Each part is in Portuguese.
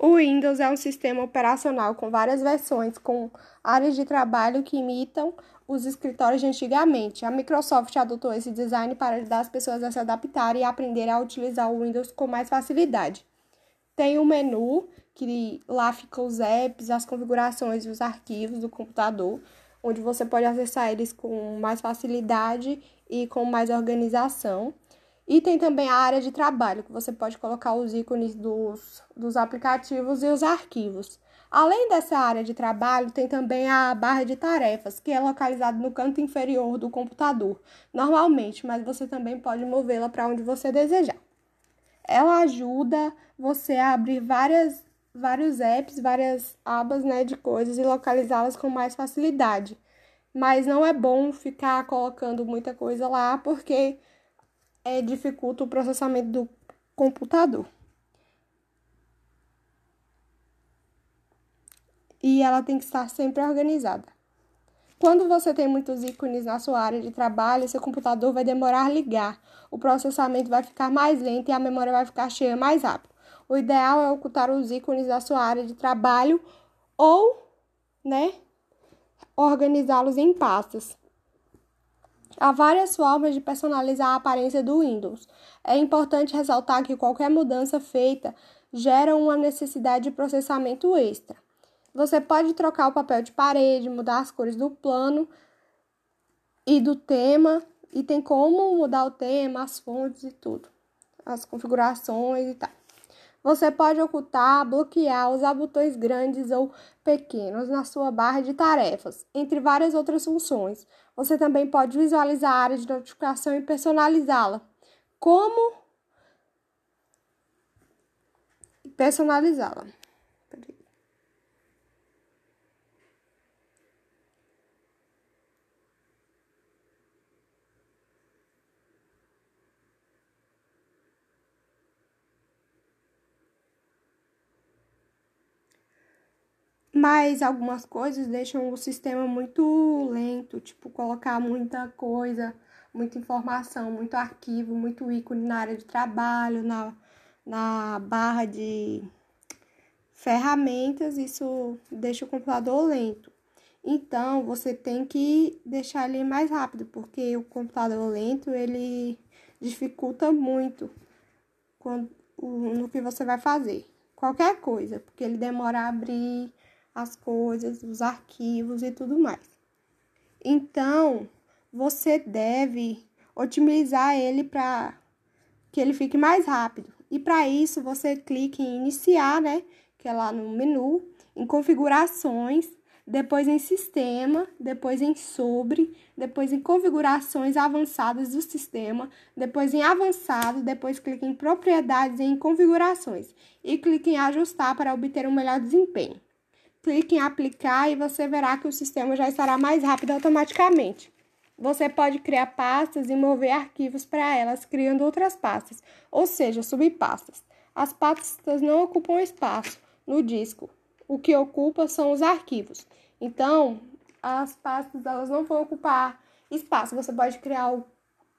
O Windows é um sistema operacional com várias versões, com áreas de trabalho que imitam os escritórios de antigamente. A Microsoft adotou esse design para ajudar as pessoas a se adaptarem e aprender a utilizar o Windows com mais facilidade. Tem um menu que lá ficam os apps, as configurações e os arquivos do computador, onde você pode acessar eles com mais facilidade e com mais organização. E tem também a área de trabalho, que você pode colocar os ícones dos, dos aplicativos e os arquivos. Além dessa área de trabalho, tem também a barra de tarefas, que é localizada no canto inferior do computador, normalmente, mas você também pode movê-la para onde você desejar. Ela ajuda você a abrir várias, vários apps, várias abas né, de coisas e localizá-las com mais facilidade. Mas não é bom ficar colocando muita coisa lá, porque é, dificulta o processamento do computador. E ela tem que estar sempre organizada. Quando você tem muitos ícones na sua área de trabalho, seu computador vai demorar a ligar, o processamento vai ficar mais lento e a memória vai ficar cheia mais rápido. O ideal é ocultar os ícones da sua área de trabalho ou, né, organizá-los em pastas. Há várias formas de personalizar a aparência do Windows. É importante ressaltar que qualquer mudança feita gera uma necessidade de processamento extra. Você pode trocar o papel de parede, mudar as cores do plano e do tema, e tem como mudar o tema, as fontes e tudo, as configurações e tal. Você pode ocultar, bloquear, usar botões grandes ou pequenos na sua barra de tarefas, entre várias outras funções. Você também pode visualizar a área de notificação e personalizá-la. Como personalizá-la? Mas algumas coisas deixam o sistema muito lento, tipo colocar muita coisa, muita informação, muito arquivo, muito ícone na área de trabalho, na, na barra de ferramentas, isso deixa o computador lento. Então, você tem que deixar ele mais rápido, porque o computador lento, ele dificulta muito quando, no que você vai fazer. Qualquer coisa, porque ele demora a abrir, as coisas, os arquivos e tudo mais. Então, você deve otimizar ele para que ele fique mais rápido. E para isso, você clica em iniciar, né, que é lá no menu, em configurações, depois em sistema, depois em sobre, depois em configurações avançadas do sistema, depois em avançado, depois clique em propriedades e em configurações e clique em ajustar para obter um melhor desempenho clique em aplicar e você verá que o sistema já estará mais rápido automaticamente. Você pode criar pastas e mover arquivos para elas, criando outras pastas, ou seja, subpastas. As pastas não ocupam espaço no disco. O que ocupa são os arquivos. Então, as pastas elas não vão ocupar espaço. Você pode criar o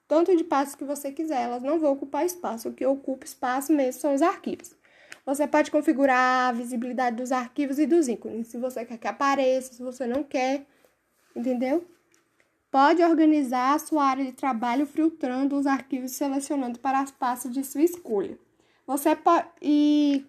tanto de pastas que você quiser, elas não vão ocupar espaço. O que ocupa espaço mesmo são os arquivos. Você pode configurar a visibilidade dos arquivos e dos ícones, se você quer que apareça, se você não quer, entendeu? Pode organizar a sua área de trabalho filtrando os arquivos selecionando para as pastas de sua escolha. Você pode e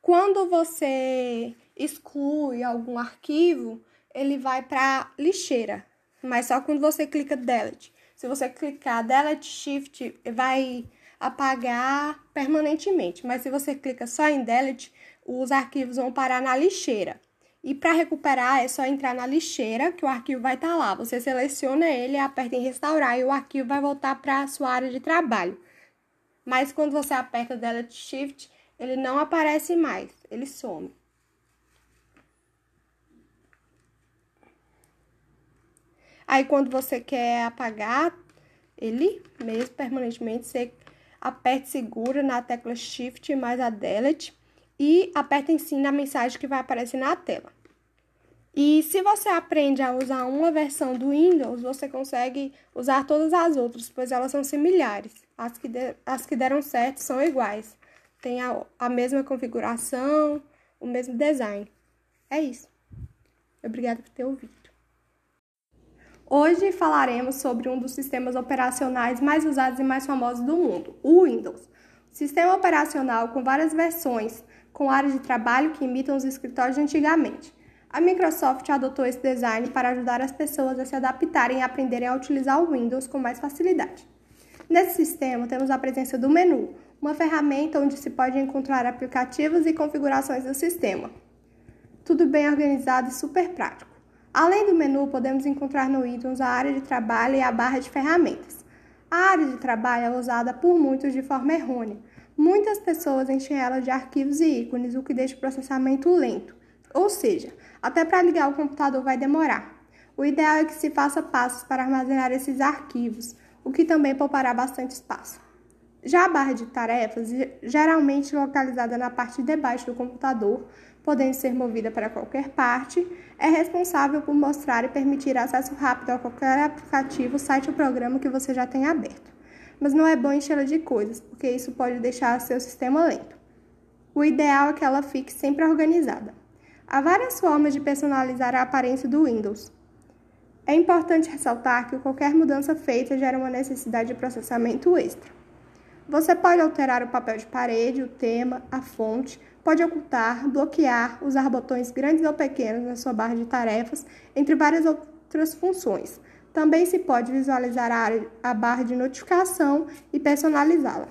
quando você exclui algum arquivo, ele vai para lixeira, mas só quando você clica delete. Se você clicar delete shift, vai apagar permanentemente. Mas se você clica só em delete, os arquivos vão parar na lixeira. E para recuperar é só entrar na lixeira, que o arquivo vai estar tá lá. Você seleciona ele, aperta em restaurar e o arquivo vai voltar para a sua área de trabalho. Mas quando você aperta Delete Shift, ele não aparece mais, ele some. Aí quando você quer apagar ele mesmo permanentemente, você aperte segura na tecla Shift mais a Delete e aperte em sim na mensagem que vai aparecer na tela. E se você aprende a usar uma versão do Windows, você consegue usar todas as outras, pois elas são similares. As que, de, as que deram certo são iguais. tem a, a mesma configuração, o mesmo design. É isso. Obrigada por ter ouvido. Hoje falaremos sobre um dos sistemas operacionais mais usados e mais famosos do mundo, o Windows. Sistema operacional com várias versões, com áreas de trabalho que imitam os escritórios de antigamente. A Microsoft adotou esse design para ajudar as pessoas a se adaptarem e aprenderem a utilizar o Windows com mais facilidade. Nesse sistema, temos a presença do menu, uma ferramenta onde se pode encontrar aplicativos e configurações do sistema. Tudo bem organizado e super prático. Além do menu, podemos encontrar no Windows a área de trabalho e a barra de ferramentas. A área de trabalho é usada por muitos de forma errônea. Muitas pessoas enchem ela de arquivos e ícones, o que deixa o processamento lento. Ou seja, até para ligar o computador vai demorar. O ideal é que se faça passos para armazenar esses arquivos, o que também poupará bastante espaço. Já a barra de tarefas, geralmente localizada na parte de baixo do computador, podendo ser movida para qualquer parte, é responsável por mostrar e permitir acesso rápido a qualquer aplicativo, site ou programa que você já tenha aberto. Mas não é bom enchê-la de coisas, porque isso pode deixar seu sistema lento. O ideal é que ela fique sempre organizada. Há várias formas de personalizar a aparência do Windows. É importante ressaltar que qualquer mudança feita gera uma necessidade de processamento extra. Você pode alterar o papel de parede, o tema, a fonte, pode ocultar, bloquear, usar botões grandes ou pequenos na sua barra de tarefas, entre várias outras funções. Também se pode visualizar a, área, a barra de notificação e personalizá-la.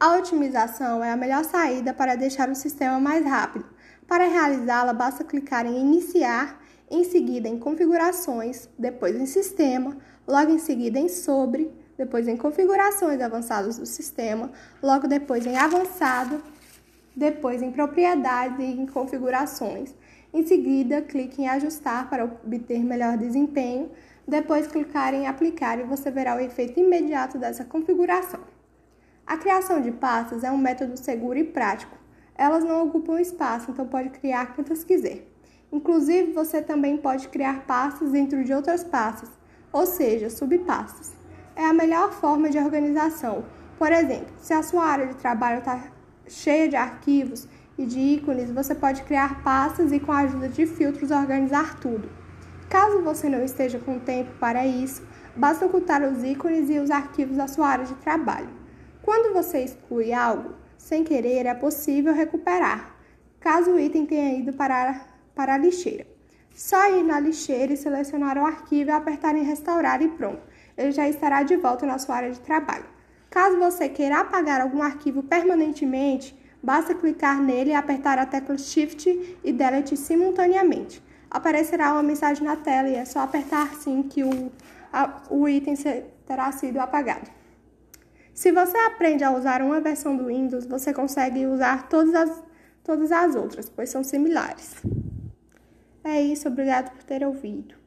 A otimização é a melhor saída para deixar o sistema mais rápido. Para realizá-la, basta clicar em Iniciar, em seguida em Configurações, depois em Sistema, logo em seguida em Sobre, depois em Configurações avançadas do sistema, logo depois em Avançado depois em Propriedades e em Configurações. Em seguida, clique em Ajustar para obter melhor desempenho. Depois, clicar em Aplicar e você verá o efeito imediato dessa configuração. A criação de pastas é um método seguro e prático. Elas não ocupam espaço, então pode criar quantas quiser. Inclusive, você também pode criar pastas dentro de outras pastas, ou seja, subpastas. É a melhor forma de organização. Por exemplo, se a sua área de trabalho está cheia de arquivos e de ícones, você pode criar pastas e, com a ajuda de filtros, organizar tudo. Caso você não esteja com tempo para isso, basta ocultar os ícones e os arquivos da sua área de trabalho. Quando você exclui algo, sem querer, é possível recuperar, caso o item tenha ido para, para a lixeira. Só ir na lixeira e selecionar o arquivo e apertar em restaurar e pronto. Ele já estará de volta na sua área de trabalho. Caso você queira apagar algum arquivo permanentemente, basta clicar nele e apertar a tecla Shift e Delete simultaneamente. Aparecerá uma mensagem na tela e é só apertar sim que o, a, o item terá sido apagado. Se você aprende a usar uma versão do Windows, você consegue usar todas as, todas as outras, pois são similares. É isso, obrigado por ter ouvido.